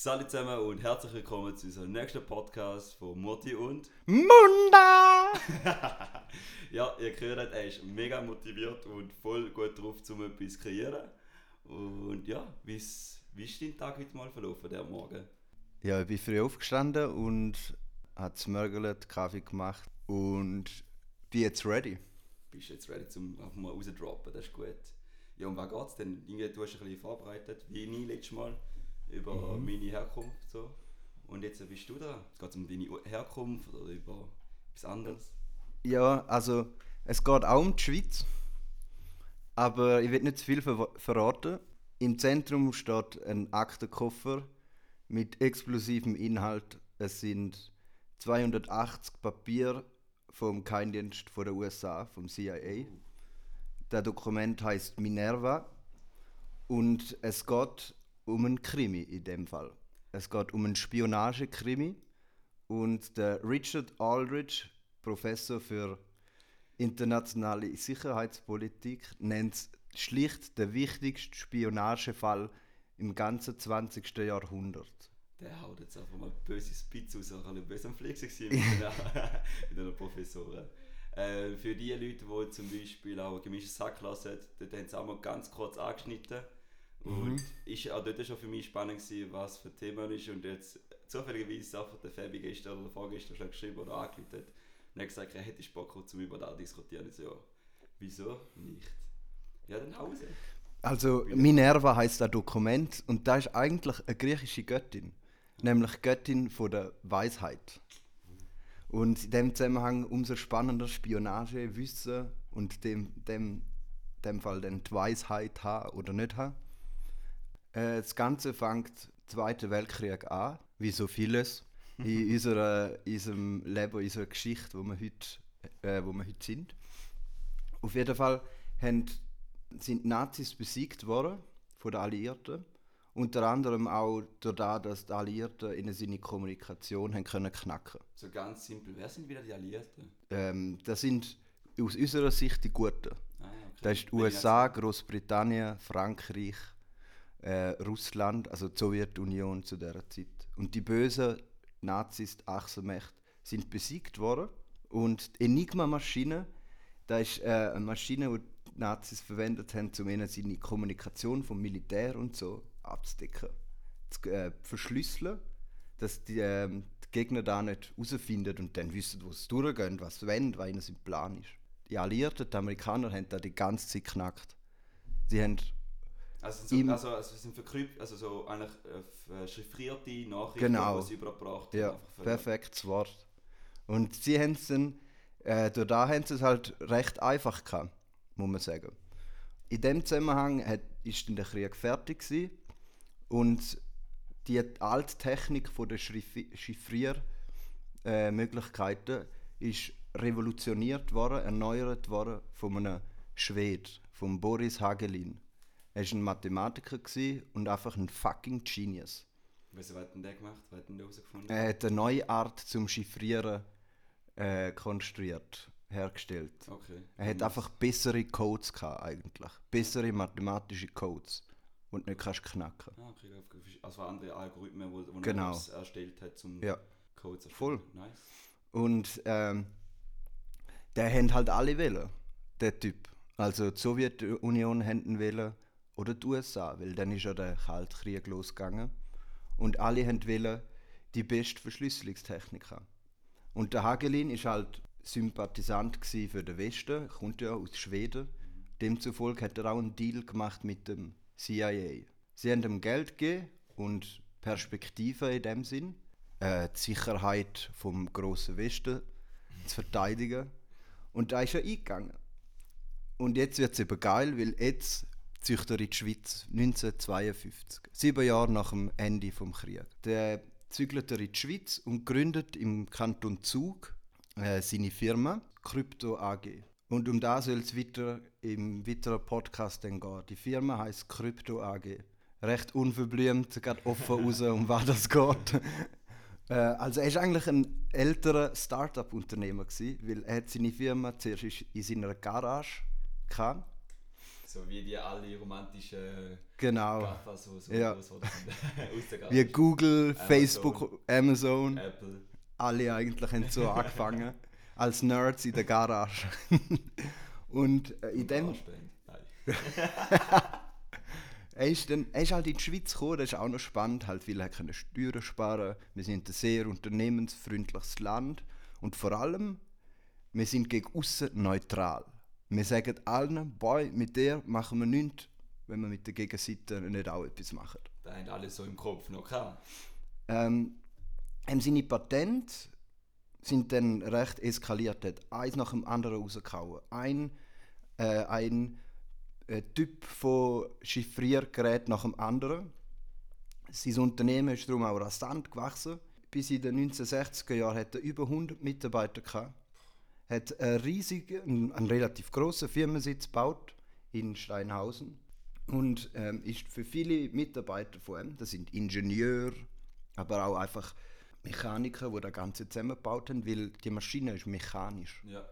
Salut zusammen und herzlich willkommen zu unserem nächsten Podcast von Mutti und Munda! ja, ihr hört, er ist mega motiviert und voll gut drauf, um etwas zu kreieren. Und ja, wie ist dein Tag heute mal verlaufen, der Morgen? Ja, ich bin früh aufgestanden und habe Smörgelt, Kaffee gemacht und bin jetzt ready. Bist jetzt ready, zum einfach mal rauszudroppen, das ist gut. Ja, und was geht's denn? Irgendwie, du hast ein bisschen vorbereitet, wie nie letztes Mal, über Mhm. meine Herkunft. So. Und jetzt bist du da. Geht es um deine Herkunft oder über etwas anderes? Ja, also es geht auch um die Schweiz. Aber ich will nicht zu viel ver verraten. Im Zentrum steht ein Aktenkoffer mit explosivem Inhalt. Es sind 280 Papiere vom Geheimdienst von der USA, vom CIA. Das Dokument heißt Minerva und es geht um einen Krimi in dem Fall. Es geht um einen Spionagekrimi und der Richard Aldrich, Professor für internationale Sicherheitspolitik, nennt es schlicht den wichtigsten Spionagefall im ganzen 20. Jahrhundert. Der haut jetzt einfach mal böse Spitz aus, auch ein böse am Flexen gewesen mit einer, Professorin. Äh, für die Leute, die zum Beispiel auch gemischtes Sack lassen, dort haben sie auch mal ganz kurz angeschnitten. Und ist auch dort schon für mich spannend gewesen, was für ein Thema ist. Und jetzt zufälligerweise einfach der Fabi gestern oder vorgestern schon geschrieben oder angerufen hat. Und er hat gesagt, er hätte Bock um über das zu diskutieren. Ich so, ja, wieso nicht? Ja, dann Hause. Also Minerva heißt das Dokument und da ist eigentlich eine griechische Göttin, nämlich Göttin von der Weisheit. Und in dem Zusammenhang umso spannender Spionage, Wissen und dem, dem, dem Fall dann die Weisheit haben oder nicht haben. Äh, das Ganze fängt Zweiter Weltkrieg an, wie so vieles in, unserer, in unserem Leben, in unserer Geschichte, wo wir heute, äh, wo wir heute sind. Auf jeden Fall haben, sind die Nazis besiegt worden von den Alliierten. Unter anderem auch dadurch, dass die Alliierten ihnen seine Kommunikation haben können knacken So ganz simpel. Wer sind wieder die Alliierten? ähm, Das sind aus unserer Sicht die Guten. Ah, okay. Das ist die USA, Großbritannien, Frankreich, äh, Russland, also die Sowjetunion zu dieser Zeit. Und die bösen Nazis, die Achsenmächte, sind besiegt worden. Und die Enigma-Maschine, das ist äh, eine Maschine, die die Nazis verwendet haben, um ihnen seine Kommunikation vom Militär und so abzudecken. Zu äh, verschlüsseln, dass die, ähm, die Gegner da nicht herausfinden und dann wissen, wo sie durchgehen, was sie wollen, was ihnen sein Plan ist. Die Alliierten, die Amerikaner, haben da die ganze Zeit geknackt. Sie haben Also, so, Im- also, also es sind verkrypt, also so eigentlich äh, äh, chiffrierte Nachrichten, Genau. die sie übergebracht Ja, haben. für- perfektes Wort. Und sie haben es dann, äh, durch da haben sie es halt recht einfach gehabt, muss man sagen. In dem Zusammenhang hat, ist dann der Krieg fertig gewesen und die alte Technik von der Chiffriermöglichkeiten äh, ist revolutioniert worden, erneuert worden von einem Schwed, von Boris Hagelin. Er war ein Mathematiker und einfach ein fucking Genius. Weißt du, was hat denn der gemacht? Was hat denn der herausgefunden? Er hat eine neue Art zum Chiffrieren äh, konstruiert, hergestellt. okay. Er hat einfach bessere Codes gehabt, eigentlich. Bessere mathematische Codes. Und nicht kannst knacken. Ah, okay, also andere Algorithmen, wo, wo Genau. er erstellt hat, zum Ja. Codes erstellen. Voll. Nice. Und ähm, der haben halt alle wählen, der Typ. Also die Sowjetunion hätten wählen oder die USA, weil dann ist ja der Kalte Krieg losgegangen. Und alle wählen die beste Verschlüsselungstechnik haben. Und der Hagelin ist halt Sympathisant für den Westen, kommt ja aus Schweden. Demzufolge hat er auch einen Deal gemacht mit dem CIA. Sie haben ihm Geld gegeben und Perspektive in dem Sinn, äh, die Sicherheit vom großen Westen zu verteidigen. Und da ist er eingegangen. Und jetzt wird es eben geil, weil jetzt zieht er in die Schweiz 1952, sieben Jahre nach dem Ende des Krieges. Der zügelt er in die Schweiz und gründet im Kanton Zug äh, seine Firma Crypto AG. Und um das soll es weiter im weiteren Podcast dann gehen. Die Firma heißt Crypto AG. Recht unverblümt, gerade offen raus, um was das geht. Äh, also er war eigentlich ein älterer Start-up-Unternehmer, weil er hat seine Firma zuerst in seiner Garage hatte. So wie die alle romantischen Genau. Gaffas, so, so Ja. aus der Wie. Google, Amazon. Facebook, Amazon, Apple. alle eigentlich haben so angefangen. Als Nerds in der Garage. Und äh, in dem, er ist, dann, er ist halt in die Schweiz gekommen, das ist auch noch spannend, halt, weil er können Steuern sparen Wir sind ein sehr unternehmensfreundliches Land und vor allem, wir sind gegen außen neutral. Wir sagen allen, boy, mit der machen wir nichts, wenn wir mit der Gegenseite nicht auch etwas machen. Da haben alle so im Kopf noch gehabt. Ähm, seine Patente sind dann recht eskaliert. Er hat eins nach dem anderen rausgehauen. Ein, äh, ein äh, Typ von Chiffriergerät nach dem anderen. Sein Unternehmen ist darum auch rasant gewachsen. Bis in den 1960er Jahren hat er über 100 Mitarbeiter gehabt. Hat einen riesigen, einen, relativ großen Firmensitz gebaut in Steinhausen. Und ähm, ist für viele Mitarbeiter von ihm, das sind Ingenieure, aber auch einfach Mechaniker, die das Ganze zusammengebaut haben, weil die Maschine ist mechanisch. Ja.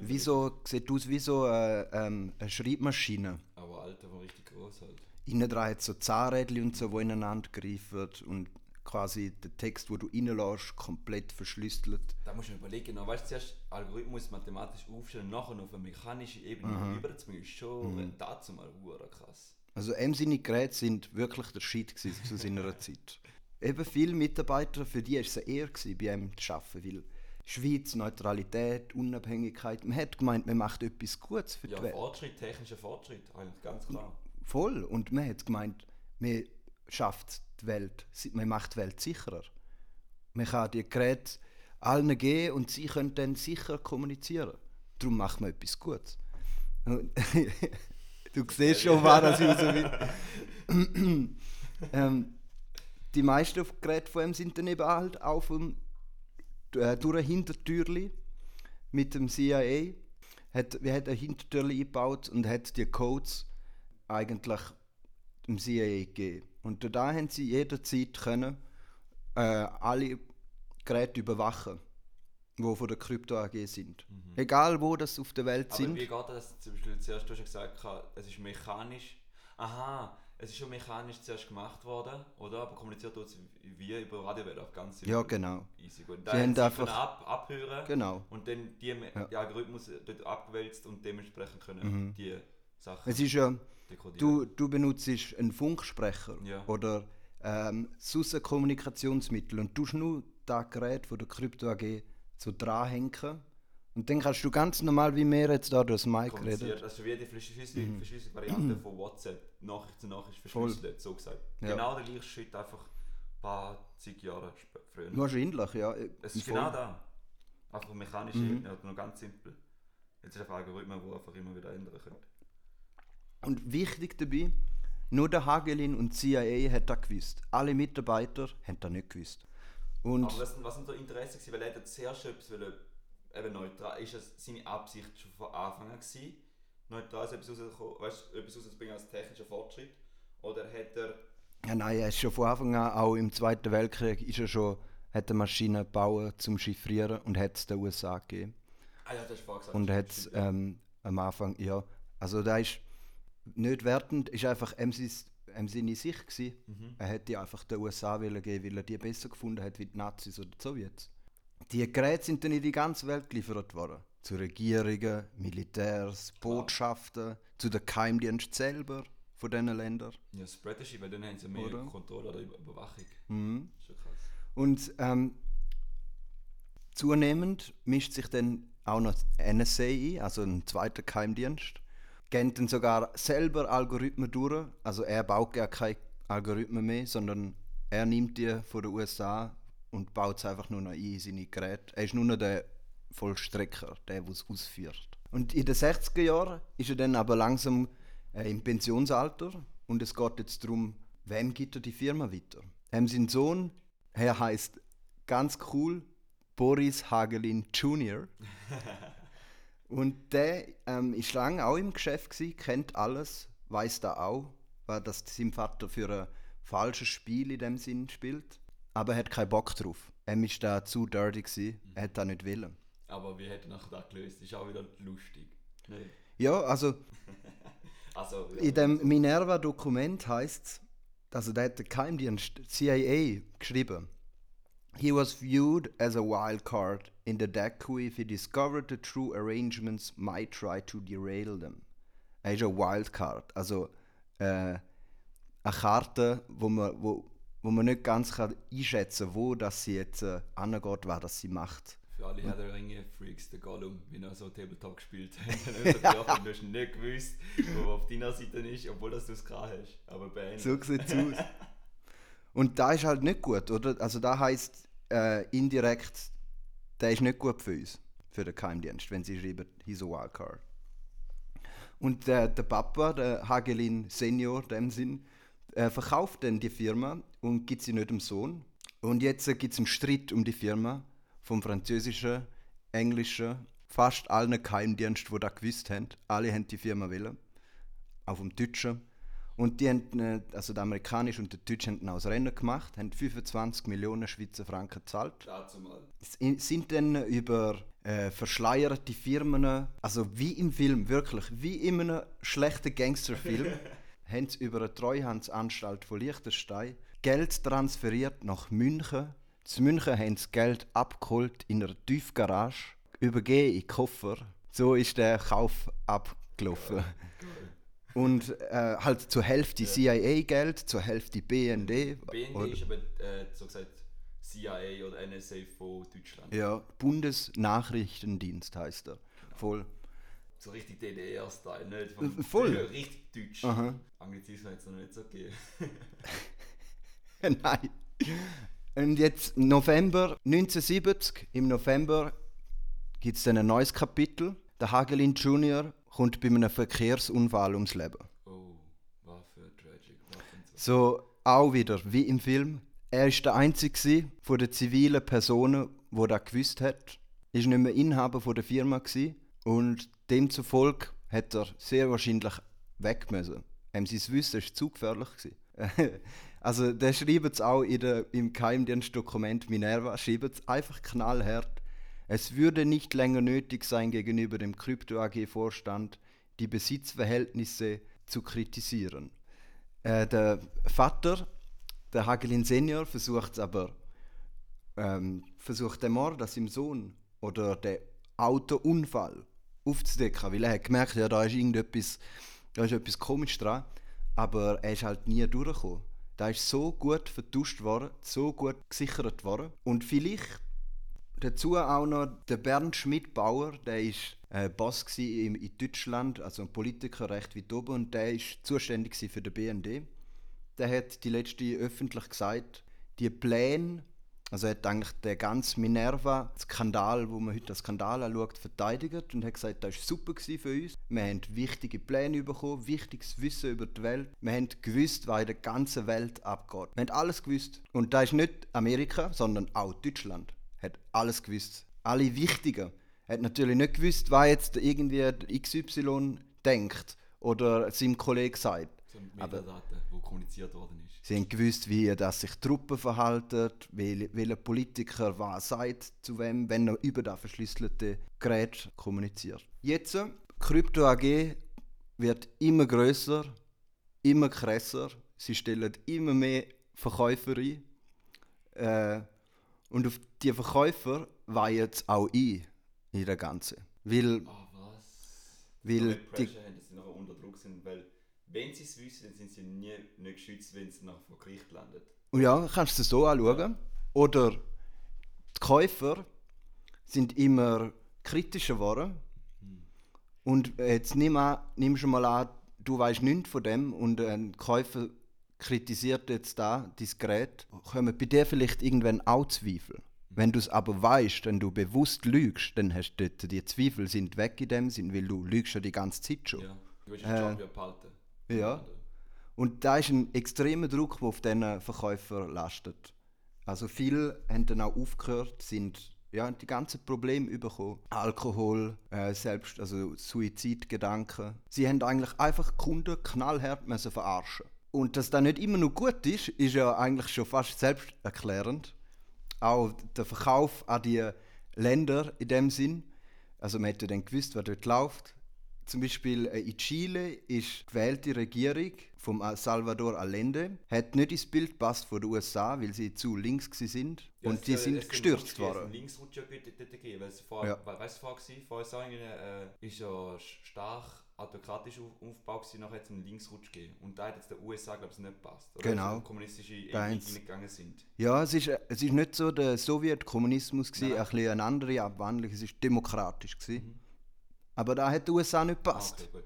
Wieso sieht aus wie so eine, ähm, eine Schreibmaschine? Aber Alter, war richtig groß halt. Innen dran hat es so Zahnrädchen und so, die ineinander greifen und quasi den Text, den du reinlässt, komplett verschlüsselt. Da musst du überlegen, no, weißt du, zuerst Algorithmus mathematisch aufstellen, nachher auf eine mechanische Ebene Mhm. überzubringen, ist schon mhm. dazu mal krass. Also M seine Geräte sind wirklich der Shit zu seiner Zeit. Eben viele Mitarbeiter, für die war es eine Ehre, gewesen, bei ihm zu arbeiten, weil Schweiz, Neutralität, Unabhängigkeit, man hat gemeint, man macht etwas Gutes für die Ja, Welt. Fortschritt, technischer Fortschritt, eigentlich ganz klar. Voll. Und man hat gemeint, man schafft die Welt, man macht die Welt sicherer. Man kann die Geräte allen geben und sie können dann sicher kommunizieren. Darum macht man etwas Gutes. Du siehst schon, war das ich so will. ähm, die meisten Geräte von ihm sind dann eben halt auf dem, äh, durch ein Hintertürli mit dem CIA. Hat, wir hat ein Hintertürli eingebaut und hat die Codes eigentlich dem CIA gegeben. Und da haben sie jederzeit können, äh, alle Geräte überwachen, die von der Krypto AG sind. Egal wo das auf der Welt Aber sind. wie geht das zum Beispiel zuerst, du hast gesagt, es ist mechanisch. Aha, es ist schon mechanisch zuerst gemacht worden, oder? Aber kommuniziert wird wie über Radiowelle, ganz Ja, genau. Easy, gut. Sie Da haben einfach- ab, abhören Genau. und dann die, Ja. die Algorithmus dort abgewälzt und dementsprechend können die Sachen Es ist ja, du, du benutzt einen Funksprecher Ja. oder ähm, sonst ein Kommunikationsmittel und tust nur das Gerät von der Krypto AG so dranhängen und dann kannst du ganz normal wie wir jetzt da durch das Mic reden. Also wie die verschlüsselte verschlüsselte Variante von WhatsApp, Nachricht zu Nachricht verschlüsselt, so gesagt. Ja. Genau der gleiche Schritt, einfach ein paar zig Jahre früher. Wahrscheinlich, ja. Es ist Voll. genau da. Einfach auf mechanische Mhm. Halt nur ganz simpel. Jetzt ist einfach Algorithmen, die einfach immer wieder ändern können. Und wichtig dabei, nur der Hagelin und CIA hat das gewusst. Alle Mitarbeiter haben das nicht gewusst. Und Aber was, was sind so Interessen gewesen? Weil er hat zuerst etwas wollen, eben neutral, ist das seine Absicht schon von Anfang an gewesen? Neutral etwas rauszukommen, weißt etwas rauszubringen als technischer Fortschritt? Oder hat er, ja, nein, er ist schon von Anfang an, auch im Zweiten Weltkrieg, ist er schon, hat er Maschinen gebaut zum Chiffrieren und hat es den USA gegeben. ah ja, das hast du vorhin gesagt. Und hat ja. ähm, am Anfang, ja, also da ist nicht wertend, ist einfach ihm seine Sicht gewesen. Mhm. Er hätte einfach den USA wollen geben, weil er die besser gefunden hat wie die Nazis oder die Sowjets. Die Geräte sind dann in die ganze Welt geliefert worden. Zu Regierungen, Militärs, Botschaften, zu den Geheimdiensten selber von diesen Ländern. Ja, Spreadersheet, weil dann haben sie mehr Oder? Kontrolle oder Über- Überwachung. Mhm. Schon krass. Und ähm, zunehmend mischt sich dann auch noch die NSA ein, also ein zweiter Geheimdienst. Kennt dann sogar selber Algorithmen durch. Also er baut gar keine Algorithmen mehr, sondern er nimmt die von den USA und baut es einfach nur noch ein in seine Geräte. Er ist nur noch der Vollstrecker, der, der es ausführt. Und in den 60er Jahren ist er dann aber langsam äh, im Pensionsalter und es geht jetzt darum, wem gibt er die Firma weiter. Ähm, sein Sohn, er heißt ganz cool Boris Hagelin Jr. und der ähm, ist lange auch im Geschäft gewesen, kennt alles, weiß da auch, weil das sein Vater für ein falsches Spiel in dem Sinn spielt, aber er hat keinen Bock drauf. Er ist da zu dirty gewesen, er hat da nicht wollen. Aber wie hat er nachher das gelöst? Ist auch wieder lustig. Nee. Ja, also Also, ja, in dem Minerva-Dokument heißt es, also da hat der Geheimdienst CIA geschrieben. He was viewed as a wild card in the deck who, if he discovered the true arrangements, might try to derail them. Er ist ein Wildcard, also äh, eine Karte, wo man, wo, wo man nicht ganz kann einschätzen kann, wo das sie jetzt äh, angeht, was das sie macht. Für alle Herr der Ringe Freaks, der Gollum, wie er so Tabletop gespielt hat. ja. Du hast nicht gewusst, wo auf deiner Seite ist, obwohl das du es gerade hast. Aber bei So sieht es aus. Und da ist halt nicht gut, oder? Also da heißt äh, indirekt, der ist nicht gut für uns, für den Geheimdienst, wenn sie schreiben, he's a wildcard. Und der, der Papa, der Hagelin Senior, in dem Sinn, äh, verkauft dann die Firma und gibt sie nicht dem Sohn. Und jetzt äh, gibt es einen Streit um die Firma vom französischen, englischen, fast allen Geheimdiensten, die das gewusst haben. Alle haben die Firma wollen, auch vom Deutschen. Und die haben, äh, also der amerikanische und der deutsche haben auch das Rennen gemacht, haben 25 Millionen Schweizer Franken gezahlt. Sind dann über äh, verschleierte Firmen, also wie im Film, wirklich, wie in einem schlechten Gangsterfilm, haben sie über eine Treuhandsanstalt von Liechtenstein Geld transferiert nach München. Zu München haben sie Geld abgeholt in einer Tiefgarage, übergeben in den Koffer. So ist der Kauf abgelaufen. Geil. Und äh, halt zur Hälfte CIA-Geld, zur Hälfte BND. BND oder- ist aber äh, so gesagt CIA oder NSA von Deutschland. Ja, Bundesnachrichtendienst heißt er. Voll. So richtig DDR-Style, nicht? Vom Äh, voll. Richtig deutsch. Aha. Anglizismus hat es noch nicht so gegeben. Nein. Und jetzt November 1970, im November gibt es dann ein neues Kapitel. Der Hagelin Jr. kommt bei einem Verkehrsunfall ums Leben. Oh, was für tragic. So. So auch wieder, wie im Film. Er ist der einzige von den zivilen Personen, wo das gewusst hat. Ist nicht mehr Inhaber von der Firma gsi und demzufolge hat er sehr wahrscheinlich weg müssen. Ähm, sein Wissen ist zu gefährlich gsi. also der schreibt es auch in der, im Geheimdienstdokument Minerva, schreibt es einfach knallhart. Es würde nicht länger nötig sein, gegenüber dem Krypto AG Vorstand die Besitzverhältnisse zu kritisieren. Äh, der Vater, der Hagelin Senior, versucht es aber, ähm, versucht den Mord an seinem Sohn oder den Autounfall aufzudecken, weil er hat gemerkt, ja, da ist irgendetwas, da ist etwas komisch dran, aber er ist halt nie durchgekommen. Da ist so gut vertuscht worden, so gut gesichert worden und vielleicht Dazu auch noch der Bernd Schmidt-Bauer, der ist äh, Boss im, in Deutschland, also ein Politiker recht weit oben, und der ist zuständig für den BND. Der hat die letzte öffentlich gesagt, die Pläne, also er hat eigentlich den ganzen Minerva-Skandal, wo man heute als Skandal anschaut, verteidigt und hat gesagt, das war super für uns. Wir haben wichtige Pläne bekommen, wichtiges Wissen über die Welt. Wir haben gewusst, was in der ganzen Welt abgeht. Wir haben alles gewusst. Und da ist nicht Amerika, sondern auch Deutschland hat alles gewusst. Alle Wichtigen. Hat natürlich nicht gewusst, was jetzt irgendwie XY denkt oder seinem Kollegen sagt. Aber- Metadaten, wo kommuniziert worden ist. Sie haben gewusst, wie dass sich Truppen verhalten, wel- welcher Politiker was sagt zu wem, wenn er über das verschlüsselte Gerät kommuniziert. Jetzt, Krypto AG wird immer größer, immer krasser. Sie stellen immer mehr Verkäufer ein. Äh, und auf die Verkäufer weihen jetzt auch ein in der Ganzen. Weil, Ah, was? weil die, Pressure haben, dass sie nachher unter Druck sind, weil wenn sie es wissen, dann sind sie nie nicht geschützt, wenn sie nachher vor Gericht landet. Und ja, kannst du es so anschauen. Oder die Käufer sind immer kritischer geworden. Und jetzt nimm, an, nimm schon mal an, du weißt nichts von dem und ein Käufer kritisiert jetzt da dein Gerät, kommen bei dir vielleicht irgendwann auch Zweifel. Wenn du es aber weißt, wenn du bewusst lügst, dann hast du dort, die Zweifel sind weg in dem Sinn, weil du lügst ja die ganze Zeit schon. Ja. Du willst Äh, den Job ja behalten. ja. Und da ist ein extremer Druck, der auf diesen Verkäufer lastet. Also viele haben dann auch aufgehört, sind ja, die ganzen Probleme bekommen. Alkohol, äh, selbst, also Suizidgedanken. Sie haben eigentlich einfach Kunden knallhart müssen verarschen. Und dass das nicht immer nur gut ist, ist ja eigentlich schon fast selbsterklärend. Auch der Verkauf an die Länder in dem Sinn. Also man hätte dann gewusst, was dort läuft. Zum Beispiel äh, in Chile ist die gewählte Regierung von Salvador Allende hat nicht ins Bild passt von den USA, weil sie zu links sind Ja, und die sind gestürzt worden. Linksrutsche dort dort gegeben, weil es vor, Ja. ja. weißt du, vorher war, sagen, äh, ist ja stark autokratisch auf, aufgebaut gewesen, nachher einen Linksrutsch gegeben. Und da hat jetzt der USA, glaube ich, nicht gepasst. Oder? Genau. Sie kommunistische Ebene gegangen sind. Ja, es ist, es ist nicht so der Sowjetkommunismus, gewesen, Nein. ein bisschen eine andere Abwandlung, es ist demokratisch. Gewesen. Mhm. Aber da hat die USA nicht Ah, gepasst. okay.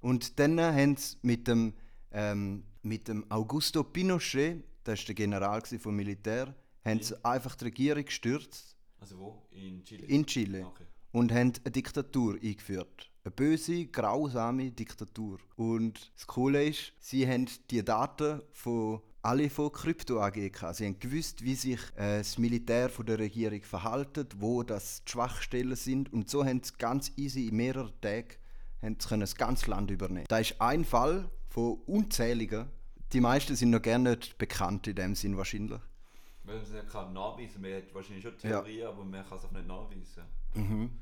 Und dann haben sie mit dem, ähm, mit dem Augusto Pinochet, das war der General vom Militär, haben sie einfach die Regierung gestürzt Also wo? In Chile? in Chile Ah, Okay. und haben eine Diktatur eingeführt. Eine böse, grausame Diktatur. Und das Coole ist, sie haben die Daten von alle von Krypto AG gehabt. Sie haben gewusst, wie sich äh, das Militär von der Regierung verhaltet, wo das die Schwachstellen sind. Und so haben sie ganz easy in mehreren Tagen haben sie das ganze Land übernehmen. Da ist ein Fall von unzähligen. Die meisten sind noch gerne nicht bekannt in dem Sinn wahrscheinlich. Weil man es nicht kann nachweisen Man hat wahrscheinlich schon Ja. Theorie, aber man kann es einfach nicht nachweisen.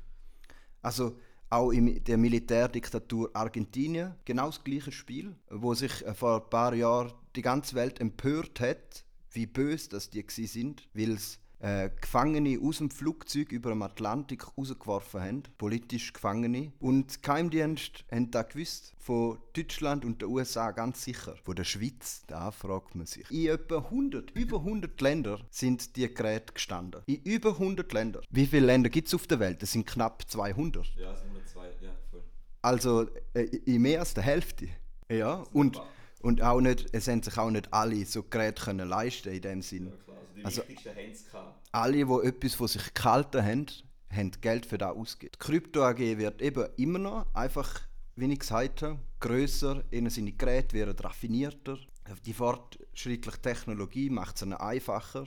Also auch in der Militärdiktatur Argentinien. Genau das gleiche Spiel, wo sich äh, vor ein paar Jahren die ganze Welt empört hat, wie böse das die sind, weil sie äh, Gefangene aus dem Flugzeug über dem Atlantik rausgeworfen haben, politisch Gefangene. Und die Geheimdienst haben das gewusst, von Deutschland und den USA ganz sicher. Von der Schweiz, da fragt man sich. In etwa 100, über 100 Länder sind die Geräte gestanden. In über 100 Ländern. Wie viele Länder gibt es auf der Welt? Es sind knapp 200. Ja, es sind 102, ja, voll. Also äh, in mehr als der Hälfte. Ja, und, und auch nicht, es haben sich auch nicht alle so Geräte können leisten in dem Sinn. Ja, die Also- wichtigsten haben es gehabt. Alle, die etwas von sich gehalten haben, haben Geld für das ausgegeben. Die Krypto AG wird eben immer noch einfach, wie ich gesagt habe, grösser, ihnen seine Geräte werden raffinierter. Die fortschrittliche Technologie macht es ihnen einfacher.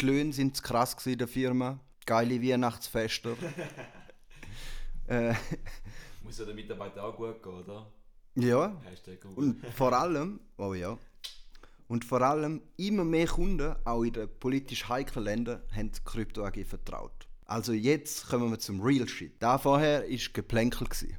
Die Löhne sind krass in der Firma. Geile Weihnachtsfeste. äh, Muss ja den Mitarbeitern auch gut gehen, oder? ja. Und vor allem, oh ja, und vor allem immer mehr Kunden, auch in den politisch heiklen Ländern, haben die Krypto AG vertraut. Also jetzt kommen wir zum Real Shit. Da vorher war Geplänkel.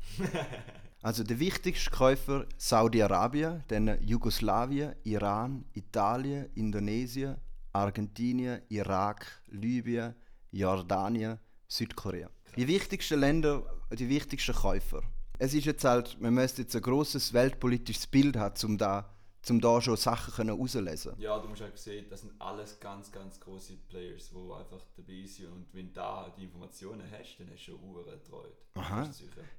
Also der wichtigste Käufer Saudi-Arabien, dann Jugoslawien, Iran, Italien, Indonesien, Argentinien, Irak, Libyen, Jordanien, Südkorea. Die wichtigsten Länder, die wichtigsten Käufer. Es ist jetzt halt, man müsste jetzt ein großes weltpolitisches Bild haben, um da, um da schon Sachen können herauslesen. Ja, du musst halt sehen, das sind alles ganz, ganz große Players, die einfach dabei sind. Und wenn du da die Informationen hast, dann hast du schon Uhren getreut. Aha.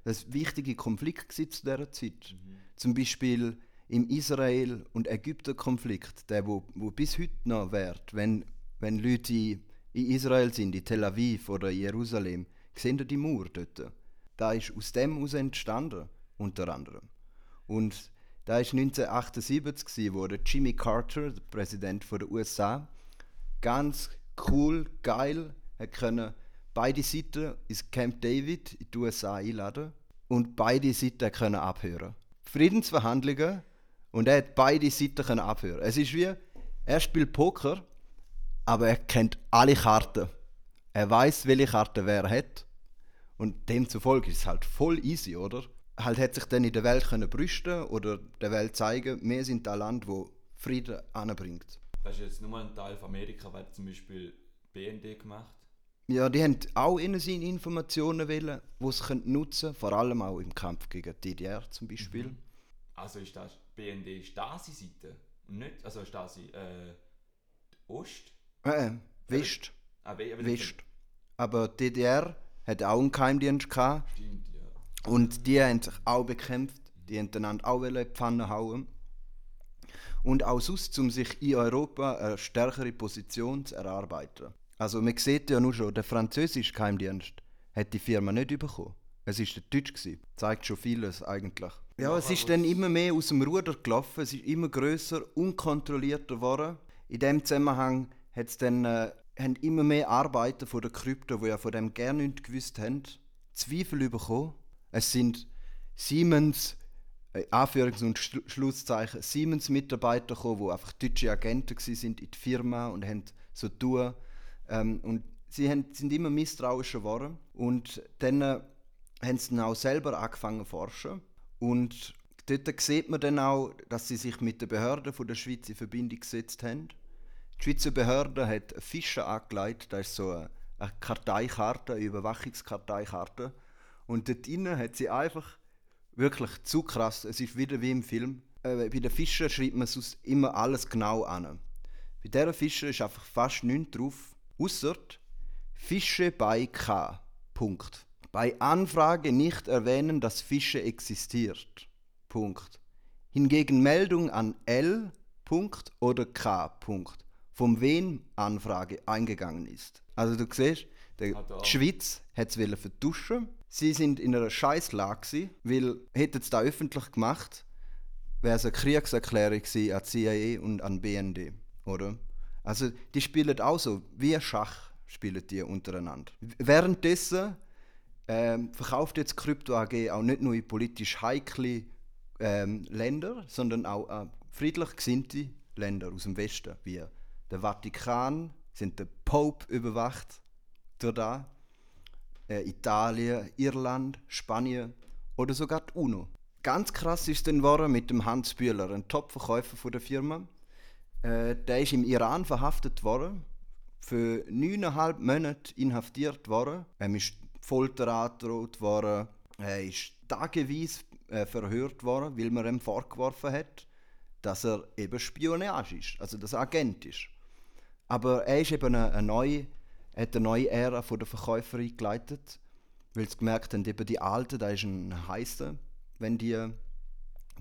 Das war wichtige Konflikt gewesen zu dieser Zeit. Zum Beispiel im Israel- und Ägypten-Konflikt, der wo, wo bis heute noch währt, wenn, wenn Leute in in Israel sind, in Tel Aviv oder Jerusalem, sehen die Mauer dort. Da ist aus dem heraus entstanden, unter anderem. Und da war 1978, gewesen, wo der Jimmy Carter, der Präsident der USA, ganz cool, geil, hat beide Seiten ins Camp David in die USA einladen und beide Seiten können abhören. Friedensverhandlungen und er hat beide Seiten können abhören. Es ist wie, er spielt Poker, aber er kennt alle Karten. Er weiß, welche Karte wer hat. Und demzufolge ist es halt voll easy, oder? Halt hat sich dann in der Welt können brüsten oder der Welt zeigen, wir sind das Land, wo Frieden anbringt. Das ist jetzt nur ein Teil von Amerika, weil zum Beispiel BND gemacht. Ja, die haben auch innen seine Informationen wählen, die sie können nutzen vor allem auch im Kampf gegen die DDR zum Beispiel. Also ist das BND Stasi-Seite und nicht, also Stasi, äh, Ost? Äh, West, Ah, we- aber West. Aber die DDR hat auch einen Geheimdienst gehabt Stimmt, ja. Und die haben sich auch bekämpft. Die haben einander auch in die Pfanne hauen. Und auch sonst, um sich in Europa eine stärkere Position zu erarbeiten. Also man sieht ja nur schon, der französische Geheimdienst hat die Firma nicht bekommen. Es war der Deutsch. Gewesen. Zeigt schon vieles eigentlich. Ja, es ist dann immer mehr aus dem Ruder gelaufen, es ist immer größer, unkontrollierter geworden. In dem Zusammenhang hat's dann, äh, haben immer mehr Arbeiter von der Krypto, die ja von dem gerne nichts gewusst haben, Zweifel bekommen. Es sind Siemens, äh, Anführungs- und Schlu- Schlusszeichen, Siemens-Mitarbeiter gekommen, die einfach deutsche Agenten waren in der Firma und haben so tun. Ähm, und sie haben, sind immer misstrauischer geworden. Und dann äh, haben sie dann auch selber angefangen zu forschen. Und dort sieht man dann auch, dass sie sich mit den Behörden von der Schweiz in Verbindung gesetzt haben. Die Schweizer Behörde hat Fische angelegt, das ist so eine Karteikarte, eine Überwachungskarteikarte. Und dort drinnen hat sie einfach wirklich zu krass, es ist wieder wie im Film. Äh, bei den Fischen schreibt man sonst immer alles genau an. Bei dieser Fische ist einfach fast nichts drauf, außer Fische bei K. Punkt. Bei Anfrage nicht erwähnen, dass Fische existiert. Punkt. Hingegen Meldung an L. Punkt oder K. Punkt. Von wem Anfrage eingegangen ist. Also du siehst, der, die Schweiz hat es vertuschen. Sie sind in einer Scheißlage, weil hätten sie das öffentlich gemacht, wäre es eine Kriegserklärung an CIA und an BND, oder? Also die spielen auch so wie Schach spielen die untereinander. Währenddessen ähm, verkauft jetzt Krypto AG auch nicht nur in politisch heikle ähm, Länder, sondern auch an friedlich gesinnte Länder aus dem Westen, wie der Vatikan, sind der Pope überwacht durch da, äh, Italien, Irland, Spanien oder sogar die UNO. Ganz krass ist dann mit dem Hans Bühler, ein Top-Verkäufer der Firma. Äh, der ist im Iran verhaftet worden, für neuneinhalb Monate inhaftiert worden. Er ist Folter angedroht worden. Er ist tageweise äh, verhört worden, weil man ihm vorgeworfen hat, dass er eben Spionage ist, also dass er Agent ist. Aber er ist eben eine, eine neue, hat eine neue Ära von der Verkäufer eingeleitet, weil sie gemerkt haben, eben die Alten, da ist ein heißer, wenn die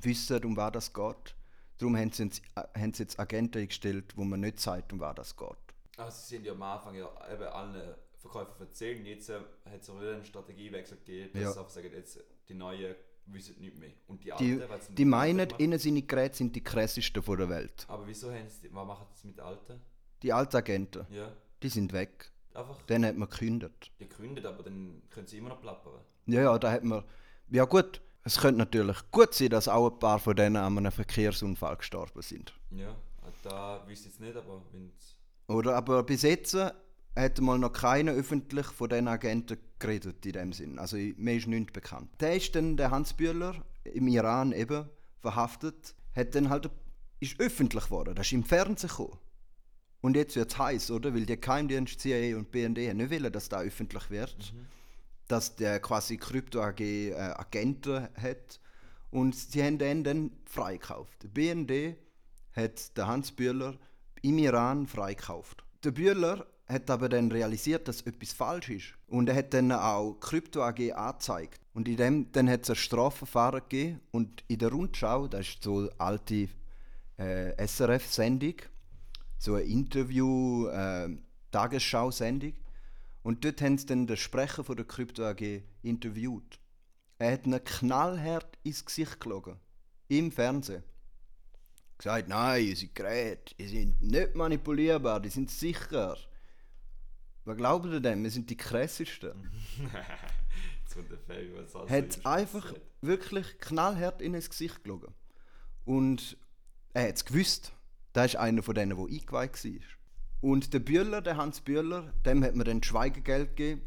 wissen, um was das geht. Darum haben sie, äh, haben sie jetzt Agenten eingestellt, wo man nicht sagt, um was das geht. Also sie sind ja am Anfang ja eben allen Verkäufer erzählen. Jetzt äh, hat es einen Strategiewechsel gegeben, dass ja. sie einfach sagen, jetzt die Neuen wissen nicht mehr. Und die Alten, die, die meinen, ihnen seine Geräte sind die krassesten der Welt. Aber wieso haben sie, was machen sie mit den Alten? Die Altagenten, ja. die sind weg. Einfach? Den hat man gekündigt. Die gekündigt, aber dann können sie immer noch plappern. Ja, ja, da hat man... Ja gut, es könnte natürlich gut sein, dass auch ein paar von denen an einem Verkehrsunfall gestorben sind. Ja, da wüsste ich jetzt nicht, aber wenn Oder, aber bis jetzt hat mal noch keiner öffentlich von diesen Agenten geredet in dem Sinn. Also mir ist nichts bekannt. Der ist dann der Hans Bühler im Iran eben verhaftet, hat dann halt ist öffentlich geworden. Das ist im Fernsehen gekommen. Und jetzt wird es heiß, oder? Weil die Geheimdienst CIA und BND nicht wollen, dass das öffentlich wird. Mhm. Dass der quasi Krypto AG äh, Agenten hat. Und sie haben den dann freikauft. Der BND hat den Hans Bühler im Iran freikauft. Der Bühler hat aber dann realisiert, dass etwas falsch ist. Und er hat dann auch Krypto AG angezeigt. Und in dem, dann hat es ein Strafverfahren gegeben. Und in der Rundschau, das ist so eine alte äh, SRF-Sendung, so ein Interview, äh, Tagesschau-Sendung. Und dort haben sie dann den Sprecher von der Krypto AG interviewt. Er hat einen knallhart ins Gesicht gelogen. Im Fernsehen gesagt, nein, unsere Geräte die sind nicht manipulierbar, die sind sicher. Was glaubt ihr denn? Wir sind die krassesten. Zu der Fälle, was also Hat einfach wirklich knallhart in ins Gesicht gelogen. Und er hat es gewusst. Da ist einer von denen, der eingeweiht war. Und der Bühler, der Hans Bühler, dem hat man dann Schweigegeld gegeben.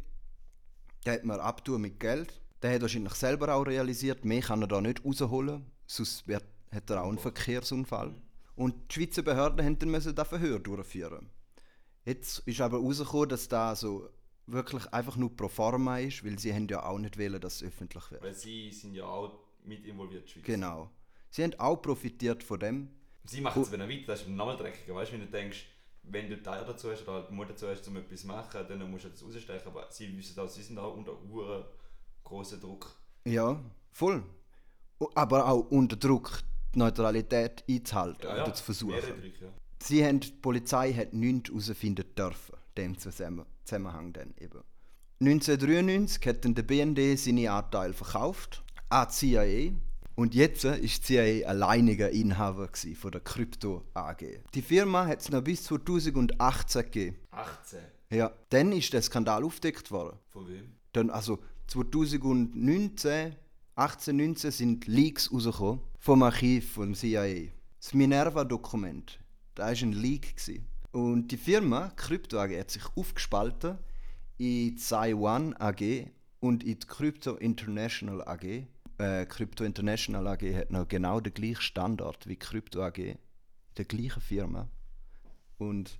Der hat man abtun mit Geld. Der hat wahrscheinlich selber auch realisiert, mehr kann er da nicht rausholen, sonst wird hat er auch einen Verkehrsunfall. Und die Schweizer Behörden mussten dann das Verhör durchführen. Jetzt ist aber herausgekommen, dass da so wirklich einfach nur pro forma ist, weil sie haben ja auch nicht wollen, dass es öffentlich wird. Weil sie sind ja auch mit involviert, Schweiz. Genau. Sie haben auch profitiert von dem. Sie machen es, wenn er weiter, das ist nochmal dreckiger, weißt du, wenn du denkst, wenn du Teil dazu hast oder halt Mutter dazu hast, um etwas zu machen, dann musst du das rausstechen, aber sie wissen auch, sie sind auch unter großen Druck. Ja, voll. Aber auch unter Druck die Neutralität einzuhalten ja, ja. oder zu versuchen. Drück, ja. Sie haben, die Polizei hat nichts herausfinden dürfen, dem Zusammenhang dann eben. 1993 hat dann der BND seine Anteile verkauft an die CIA und jetzt ist die CIA alleiniger Inhaber von der Krypto AG. Die Firma hat es noch bis 2018 gegeben. 18? Ja, dann ist der Skandal aufgedeckt worden. Von wem? Dann, also 2019, 18, 19 sind Leaks rausgekommen vom Archiv vom CIA. Das Minerva-Dokument, da war ein Leak. Gewesen. Und die Firma Crypto AG hat sich aufgespalten in Taiwan AG und in die Crypto International AG. Äh, Crypto International AG hat noch genau den gleichen Standard wie Crypto AG, der gleichen Firma. Und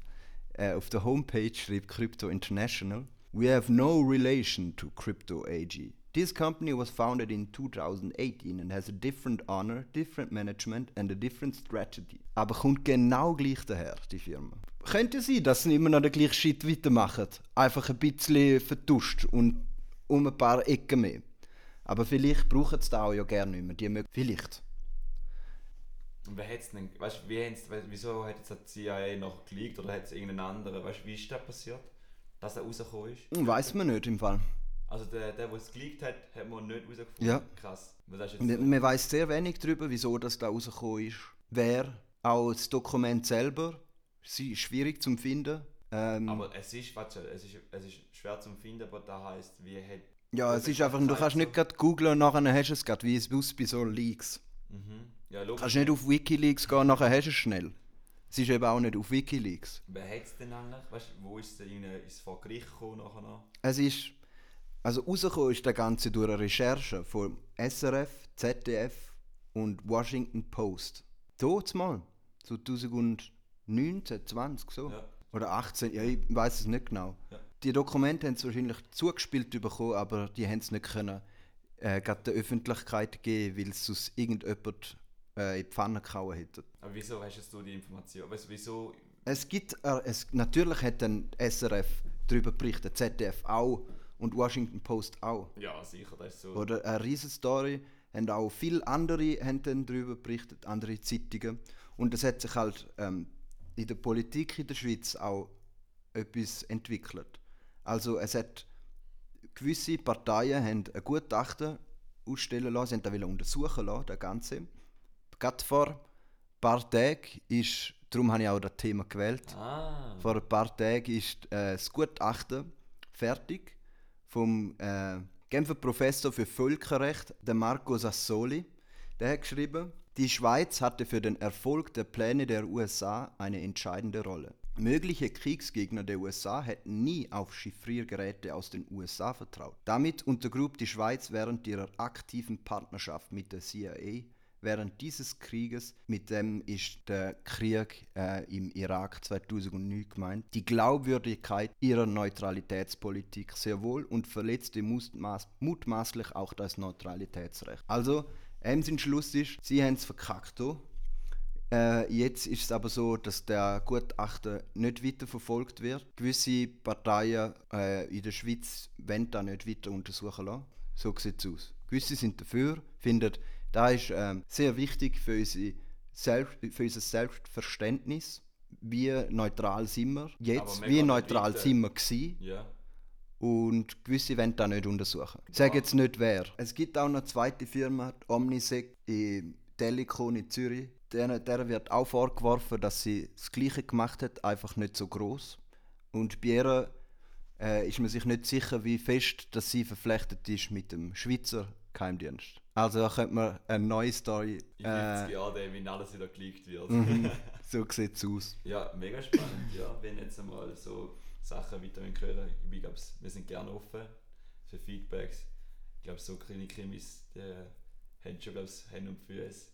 äh, auf der Homepage schreibt Crypto International, We have no relation to Crypto AG. This company was founded in 2018 and has a different honor, different management and a different strategy. Aber kommt genau gleich daher, die Firma. Könnte sein, dass sie immer noch den gleichen Shit weitermachen. Einfach ein bisschen vertuscht und um ein paar Ecken mehr. Aber vielleicht brauchen sie das auch ja gerne nicht mehr. Die mögen, vielleicht. Und wer hat's denn, weißt, wie hat's, wieso hat jetzt die CIA noch geleakt oder hat es irgendeinen anderen, weißt, wie ist das passiert, dass er rausgekommen ist? Weiß man nicht im Fall. Also der, der, der es geleakt hat, hat man nicht rausgefunden? Ja. Krass. Man, man weiß sehr wenig darüber, wieso das da rausgekommen ist. Wer, auch das Dokument selber, sie ist schwierig zu finden. Ähm, aber es ist, warte, es ist, es ist schwer zu finden, aber da heisst, wie hat... ja, es ist einfach, du kannst nicht gerade googlen und nachher hast du es gerade, wie es aus bei so Leaks. Mhm. Ja, Du logisch. kannst nicht auf Wikileaks gehen, nachher hast du es schnell. Es ist eben auch nicht auf Wikileaks. Wer hat es denn eigentlich? Weißt du, wo ist es denn ist es vor Gericht gekommen nachher noch? Es ist, also rausgekommen ist der Ganze durch eine Recherche von SRF, ZDF und Washington Post. Dort mal, 2019, 20 so. Ja. Oder 18, ja, ich weiß es nicht genau. Ja. Die Dokumente haben sie wahrscheinlich zugespielt bekommen, aber die haben es nicht können, äh, der Öffentlichkeit geben, weil es sonst irgendjemand äh, in die Pfanne gehauen hätte. Aber wieso hast du die Information? Weißt wieso... Es gibt, äh, es, natürlich hat dann SRF darüber berichtet, ZDF auch und Washington Post auch. Ja, sicher, das ist so... Oder eine riesen Story. Haben auch viele andere haben dann darüber berichtet, andere Zeitungen. Und es hat sich halt ähm, in der Politik in der Schweiz auch etwas entwickelt. Also es hat gewisse Parteien haben ein Gutachten ausstellen lassen, sie wollen untersuchen lassen, das Ganze. Gerade vor ein paar Tagen ist, darum habe ich auch das Thema gewählt, Ah, vor ein paar Tagen ist äh, das Gutachten fertig vom äh, Genfer Professor für Völkerrecht, der Marco Sassoli. Der hat geschrieben, die Schweiz hatte für den Erfolg der Pläne der USA eine entscheidende Rolle. Mögliche Kriegsgegner der USA hätten nie auf Chiffriergeräte aus den USA vertraut. Damit untergrub die Schweiz während ihrer aktiven Partnerschaft mit der CIA Während dieses Krieges, mit dem ist der Krieg äh, im Irak 2009 gemeint, die Glaubwürdigkeit ihrer Neutralitätspolitik sehr wohl und verletzte mutmaß mutmaßlich auch das Neutralitätsrecht. Also, sein Schluss ist, sie haben es verkackt. hier. Äh, jetzt ist es aber so, dass der Gutachten nicht weiter verfolgt wird. Gewisse Parteien äh, in der Schweiz wollen das nicht weiter untersuchen lassen. So sieht es aus. Gewisse sind dafür, finden, das ist ähm, sehr wichtig für, unsere Selbst, für unser Selbstverständnis. Wie neutral sind wir jetzt? Wie neutral sind wir gewesen? ja. Und gewisse wollen das nicht untersuchen. Ich sage jetzt nicht wer. Es gibt auch eine zweite Firma, die Omnisec in Telecom in Zürich. Der, der wird auch vorgeworfen, dass sie das Gleiche gemacht hat, einfach nicht so groß. Und bei ihr äh, ist man sich nicht sicher, wie fest dass sie verflechtet ist mit dem Schweizer Geheimdienst. Also da könnte man eine neue Story. In 50 Äh, Jahren, wenn alles wieder geleakt wird. so sieht es aus. Ja, mega spannend, ja. Wenn jetzt einmal so Sachen weiter hören, ich glaube, wir sind gerne offen für Feedbacks. Ich glaube, so kleine Krimis, die haben schon glaub's, Hände und Füße,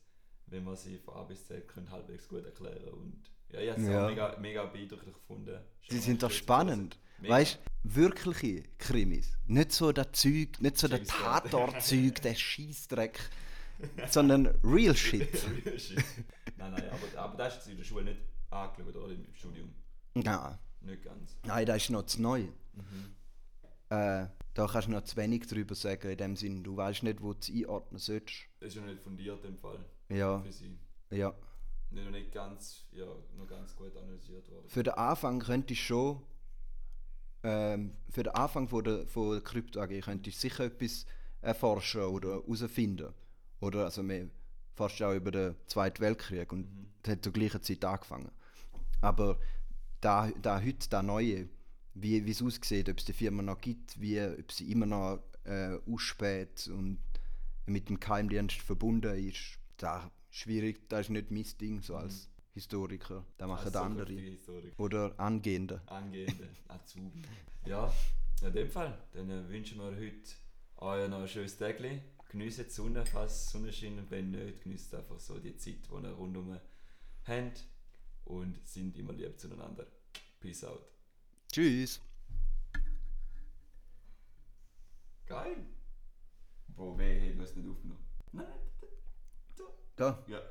wenn man sie von A bis Z können halbwegs gut erklären und ja, ich habe es Ja. auch mega, mega beeindruckend gefunden. Die Schon sind doch spannend. Mega. Weißt du, wirkliche Krimis. Nicht so das Zeug, nicht so der James. Tatort-Zeug, der Scheißdreck, sondern real shit. hören. nein, nein, aber, aber das ist in der Schule nicht angeschaut oder im Studium. Ja. Nicht ganz. Nein, das ist noch zu neu. Äh, da kannst du noch zu wenig drüber sagen, in dem Sinn, du weißt nicht, wo du es einordnen sollst. Das ist ja nicht fundiert im Fall Ja, für sie. ja. Nicht, noch nicht ganz, ja, noch ganz gut analysiert worden. Für den Anfang könntest du schon, ähm, für den Anfang von der, von der Krypto AG könntest du sicher etwas erforschen oder herausfinden. Oder, also wir forschen auch über den Zweiten Weltkrieg und Mhm. das hat zur gleichen Zeit angefangen. Aber da, da heute, das Neue, wie wie es aussieht, ob es die Firma noch gibt, wie, ob sie immer noch äh, ausspäht und mit dem Geheimdienst verbunden ist, da schwierig, das ist nicht mein Ding, so als Historiker. Da machen Als andere. Oder Angehende. Angehende Azubi. Ja, in dem Fall, dann äh, wünschen wir heute euch noch ein schönes Tag. Genießt die Sonne, falls Sonne scheint. Und wenn nicht, genießt einfach so die Zeit, die ihr rundum habt. Und sind immer lieb zueinander. Peace out. Tschüss. Geil. Boah, weh, du hast nicht aufgenommen. Nein, Da. ja.